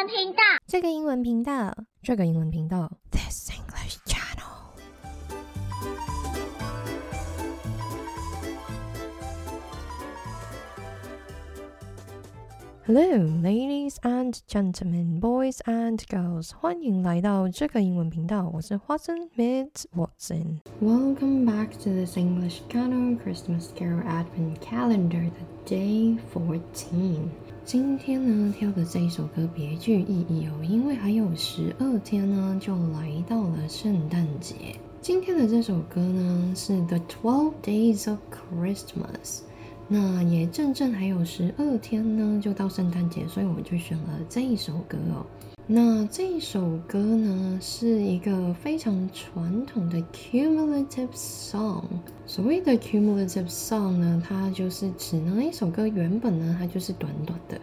文频道，这个英文频道，这个英文频道，This English Channel。Hello, ladies and gentlemen, boys and girls，欢迎来到这个英文频道，我是 Watson Miss Watson。Welcome back to this English Channel Christmas Carol Advent Calendar, the day fourteen. 今天呢，挑的这一首歌别具意义哦，因为还有十二天呢，就来到了圣诞节。今天的这首歌呢，是 The Twelve Days of Christmas。那也正正还有十二天呢，就到圣诞节，所以我就选了这一首歌哦。那这一首歌呢，是一个非常传统的 cumulative song。所谓的 cumulative song 呢，它就是指那一首歌原本呢它就是短短的，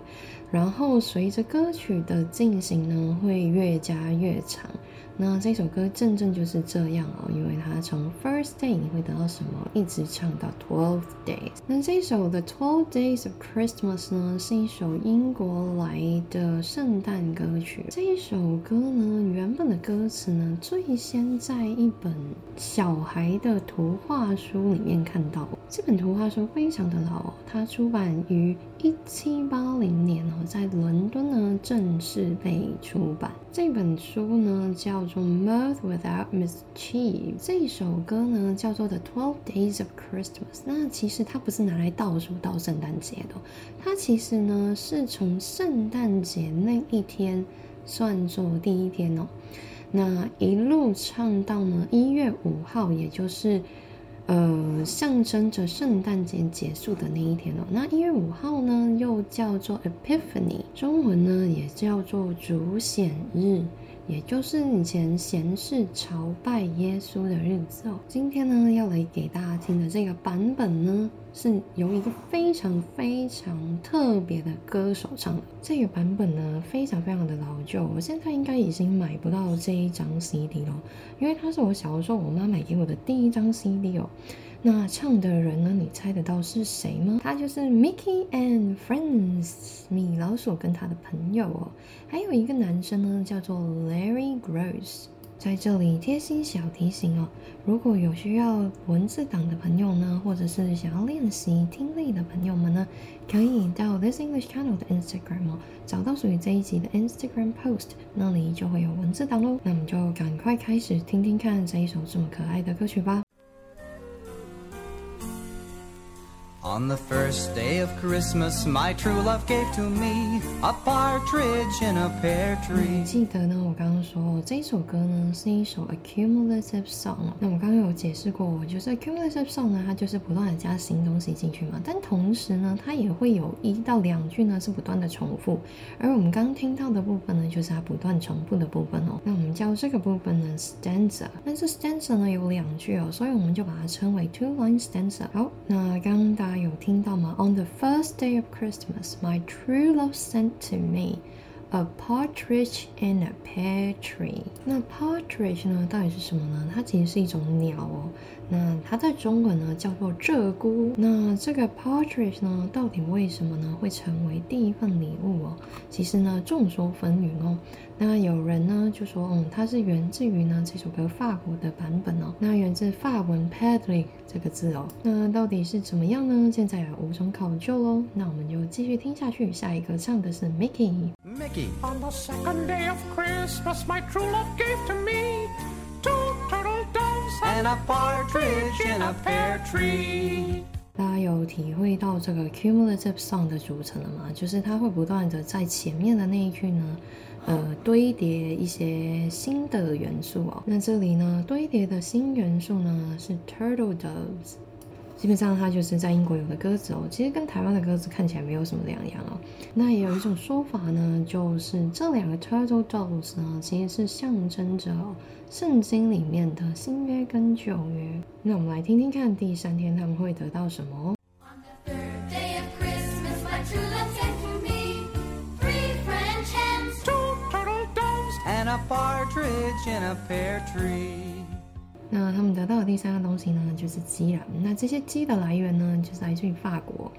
然后随着歌曲的进行呢，会越加越长。那这首歌正正就是这样哦，因为它从 first day 你会得到什么，一直唱到 twelve days。那这首的 twelve days of Christmas 呢，是一首英国来的圣诞歌曲。这一首歌呢，原本的歌词呢，最先在一本小孩的图画书里面看到。这本图画书非常的老，它出版于一七八零年哦，在伦敦呢正式被出版。这本书呢叫做《Mirth Without Mischief》，这一首歌呢叫做《The Twelve Days of Christmas》。那其实它不是拿来倒数到圣诞节的，它其实呢是从圣诞节那一天算作第一天哦，那一路唱到呢一月五号，也就是。呃，象征着圣诞节结束的那一天哦。那一月五号呢，又叫做 Epiphany，中文呢也叫做主显日，也就是以前贤士朝拜耶稣的日子哦。今天呢，要来给大家听的这个版本呢。是由一个非常非常特别的歌手唱的。这个版本呢，非常非常的老旧，我现在应该已经买不到这一张 CD 了，因为它是我小的时候我妈买给我的第一张 CD 哦。那唱的人呢，你猜得到是谁吗？他就是 Mickey and Friends，米老鼠跟他的朋友哦。还有一个男生呢，叫做 Larry Gross。在这里贴心小提醒哦，如果有需要文字档的朋友呢，或者是想要练习听力的朋友们呢，可以到 This English Channel 的 Instagram 哦，找到属于这一集的 Instagram post，那里就会有文字档喽。那我们就赶快开始听听看这一首这么可爱的歌曲吧。On the first day of Christmas, my true love gave to me a partridge in a pear tree。记得呢，我刚刚说这首歌呢是一首 accumulative song。那我刚刚有解释过，就是 accumulative song 呢，它就是不断的加新东西进去嘛。但同时呢，它也会有一到两句呢是不断的重复。而我们刚听到的部分呢，就是它不断重复的部分哦。那我们叫这个部分呢 stanza。但是 stanza 呢有两句哦，所以我们就把它称为 two line stanza。好，那刚刚大家有。听到吗？On the first day of Christmas, my true love sent to me a partridge in a pear tree。那 partridge 呢，到底是什么呢？它其实是一种鸟哦。那它在中文呢叫做鹧鸪。那这个 partridge 呢，到底为什么呢会成为第一份礼物哦？其实呢众说纷纭哦。那有人呢就说，嗯，它是源自于呢这首歌法国的版本哦。那源自法文 p a t r i c 这个字哦。那到底是怎么样呢？现在无从考究喽。那我们就继续听下去。下一个唱的是 Mickey。Mickey。On the second day of Christmas, my true love gave to me two turtle doves and a partridge in a pear tree。大家有体会到这个 cumulative song 的组成了吗？就是它会不断的在前面的那一句呢，呃，堆叠一些新的元素哦。那这里呢，堆叠的新元素呢是 turtle doves。基本上它就是在英国有的鸽子哦，其实跟台湾的鸽子看起来没有什么两样哦。那也有一种说法呢，就是这两个 turtle doves 呢，其实是象征着圣经里面的新约跟旧约。那我们来听听看第三天他们会得到什么哦。那他们得到的第三个东西呢，就是鸡了。那这些鸡的来源呢，就是来自于法国。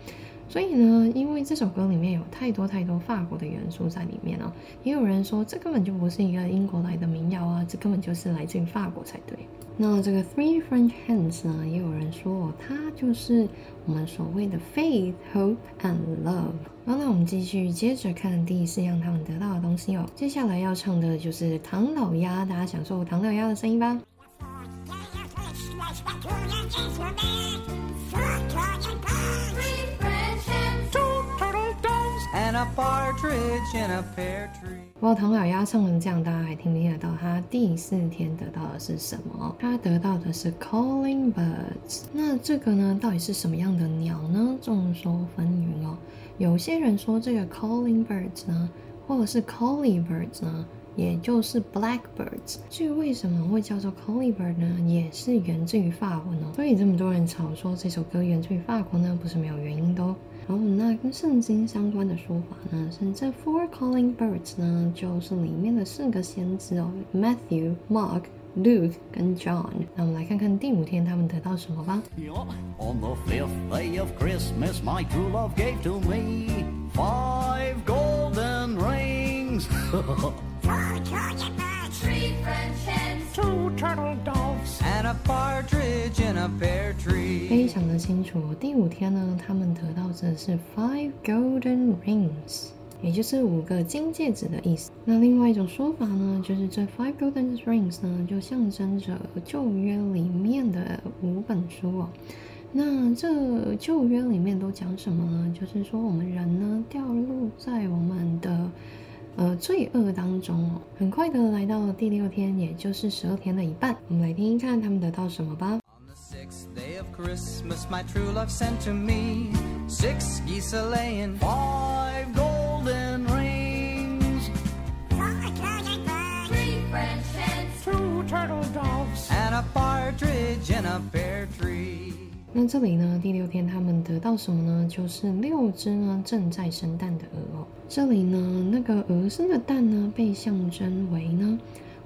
所以呢，因为这首歌里面有太多太多法国的元素在里面哦，也有人说这根本就不是一个英国来的民谣啊，这根本就是来自于法国才对。那这个 Three French Hands 呢，也有人说它就是我们所谓的 Faith, Hope and Love。好，那我们继续接着看第四样他们得到的东西哦。接下来要唱的就是唐老鸭，大家享受唐老鸭的声音吧。哇，唐老鸭唱成这样，大家还听不听得到？他第四天得到的是什么？他得到的是 calling birds。那这个呢，到底是什么样的鸟呢？众说纷纭哦。有些人说这个 calling birds 呢，或者是 collie birds 呢，也就是 blackbirds。至于为什么会叫做 collie bird 呢，也是源自于法文哦。所以这么多人吵说这首歌源自于法国呢，不是没有原因的哦。然后，那跟圣经相关的说法呢，是这 four calling birds 呢，就是里面的四个先知哦，Matthew、Mark、Luke 跟 John。那我们来看看第五天他们得到什么吧。On the fifth day of Christmas, my true love gave to me five golden rings. Three French hens. Two turtle doves. And a partridge in a pear tree. 非常的清楚哦。第五天呢，他们得到的是 five golden rings，也就是五个金戒指的意思。那另外一种说法呢，就是这 five golden rings 呢，就象征着旧约里面的五本书哦。那这旧约里面都讲什么呢？就是说我们人呢掉入在我们的呃罪恶当中哦。很快的来到了第六天，也就是十二天的一半。我们来听听看他们得到什么吧。On the sixth day of Christmas, my true love sent to me six geese a laying. Five golden rings. Three French hens. Two turtle doves. And a partridge in a pear tree. 那这里呢，第六天他们得到什么呢？就是六只呢正在生蛋的鹅哦。这里呢，那个鹅生的蛋呢，被象征为呢，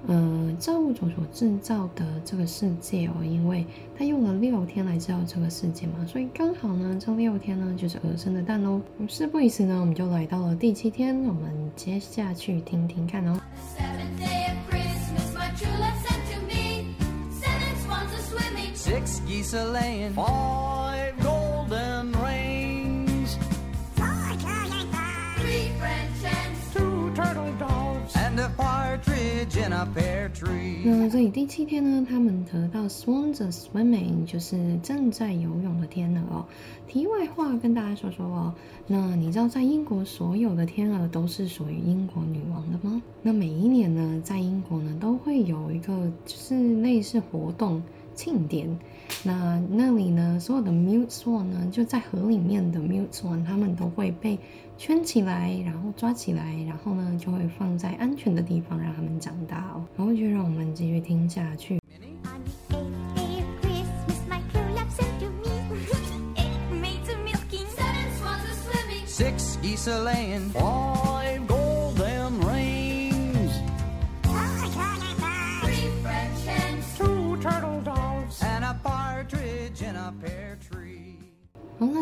呃，造物主所制造的这个世界哦，因为他用了六天来制造这个世界嘛，所以刚好呢，这六天呢就是鹅生的蛋喽。事不宜迟呢，我们就来到了第七天，我们接下去听听看哦。Six geese a laying. Five golden rings. Three French hens. Two turtle doves. And a partridge in a pear tree. 那这里第七天呢，他们得到 swans are swimming，就是正在游泳的天鹅哦。题外话跟大家说说哦，那你知道在英国所有的天鹅都是属于英国女王的吗？那每一年呢，在英国呢都会有一个就是类似活动庆典，那那里呢所有的 mute swan 呢就在河里面的 mute swan，他们都会被圈起来，然后抓起来，然后呢就会放在安全的地方让他们长大哦。然后就让我们继续听下去。On the eighth day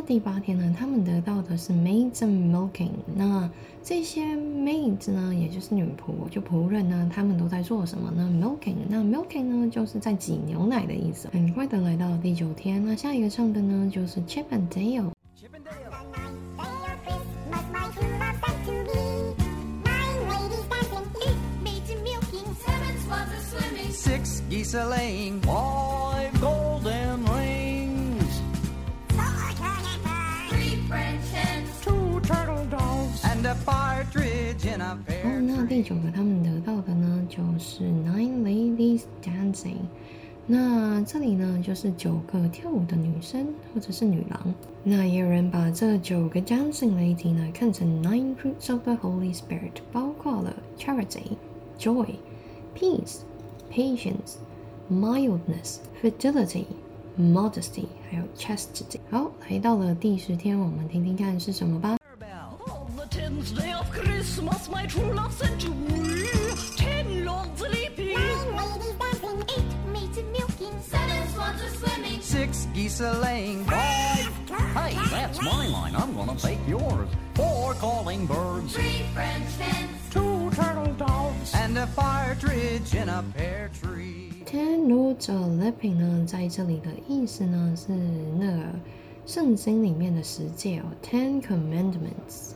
第八天呢，他们得到的是 maids milking。那这些 maids 呢，也就是女仆，就仆人呢，他们都在做什么呢？milking。那 milking 呢，就是在挤牛奶的意思。很快的来到了第九天，那下一个唱的呢，就是 Chip and Dale Six geese a laying. 好，那第九个他们得到的呢，就是 Nine Ladies Dancing。那这里呢，就是九个跳舞的女生或者是女郎。那也有人把这九个 dancing lady 呢看成 nine fruits of the Holy Spirit，包括了 charity、joy、peace、patience、mildness、fidelity、modesty，还有 chastity。好，来到了第十天，我们听听看是什么吧。Christmas, my true love sent to me ten lords leaping. Seven swans are swimming. Six geese a laying. Five Hey, that's my line. I'm gonna take yours. Four calling birds. Three French hens. Two turtle doves. And a partridge in a pear tree. Ten Lords of Leaping 呢，在这里的意思呢是那个圣经里面的十诫哦，Ten Commandments。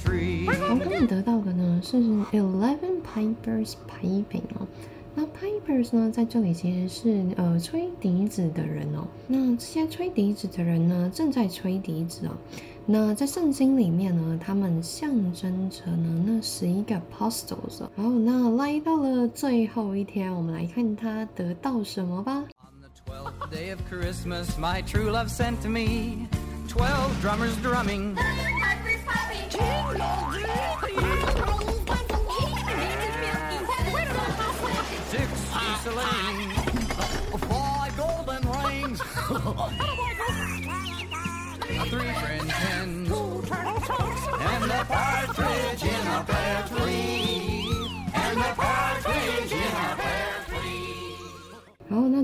我刚刚得到的呢是 Eleven Pipers Piping 哦。那 Pipers 呢，在这里其实是呃吹笛子的人哦。那这些吹笛子的人呢，正在吹笛子哦。那在圣经里面呢，他们象征着呢那十一个 apostles 哦。然后那来到了最后一天，我们来看他得到什么吧。Six laying. Five golden rings. Three French hens. And a partridge in a pear tree. And a partridge in a pear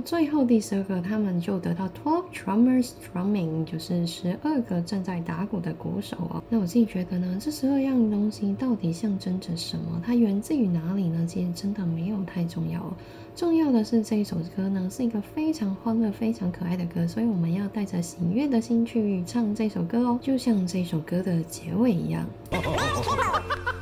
最后第十二个，他们就得到 twelve drummers drumming，就是十二个正在打鼓的鼓手哦。那我自己觉得呢，这十二样东西到底象征着什么？它源自于哪里呢？其实真的没有太重要哦。重要的是这一首歌呢，是一个非常欢乐、非常可爱的歌，所以我们要带着喜悦的心去唱这首歌哦，就像这首歌的结尾一样。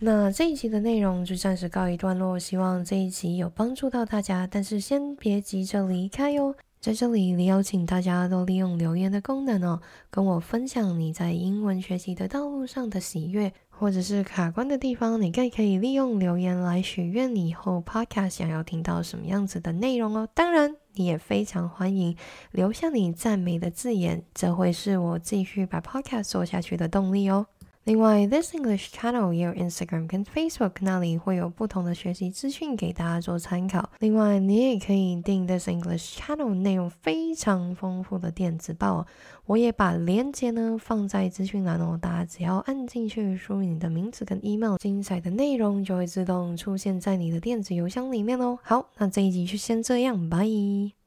那这一集的内容就暂时告一段落，希望这一集有帮助到大家，但是先别急着离开哟。在这里，邀请大家都利用留言的功能哦，跟我分享你在英文学习的道路上的喜悦，或者是卡关的地方，你更可以利用留言来许愿你以后 podcast 想要听到什么样子的内容哦。当然，你也非常欢迎留下你赞美的字眼，这会是我继续把 podcast 做下去的动力哦。另外，This English Channel 也有 Instagram 跟 Facebook，那里会有不同的学习资讯给大家做参考。另外，你也可以订 This English Channel 内容非常丰富的电子报，我也把链接呢放在资讯栏哦，大家只要按进去，输入你的名字跟 email，精彩的内容就会自动出现在你的电子邮箱里面哦。好，那这一集就先这样，拜。